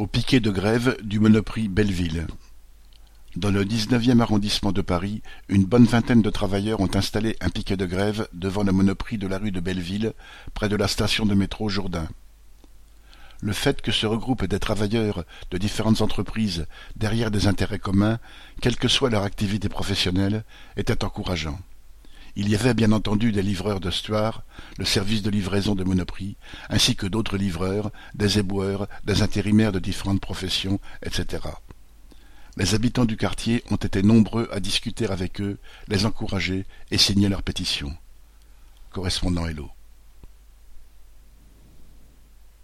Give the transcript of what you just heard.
Au piquet de grève du Monoprix Belleville. Dans le dix-neuvième arrondissement de Paris, une bonne vingtaine de travailleurs ont installé un piquet de grève devant le Monoprix de la rue de Belleville, près de la station de métro Jourdain. Le fait que se regroupent des travailleurs de différentes entreprises derrière des intérêts communs, quelle que soit leur activité professionnelle, était encourageant. Il y avait bien entendu des livreurs de le service de livraison de Monoprix, ainsi que d'autres livreurs, des éboueurs, des intérimaires de différentes professions, etc. Les habitants du quartier ont été nombreux à discuter avec eux, les encourager et signer leurs pétitions. Correspondant Hello.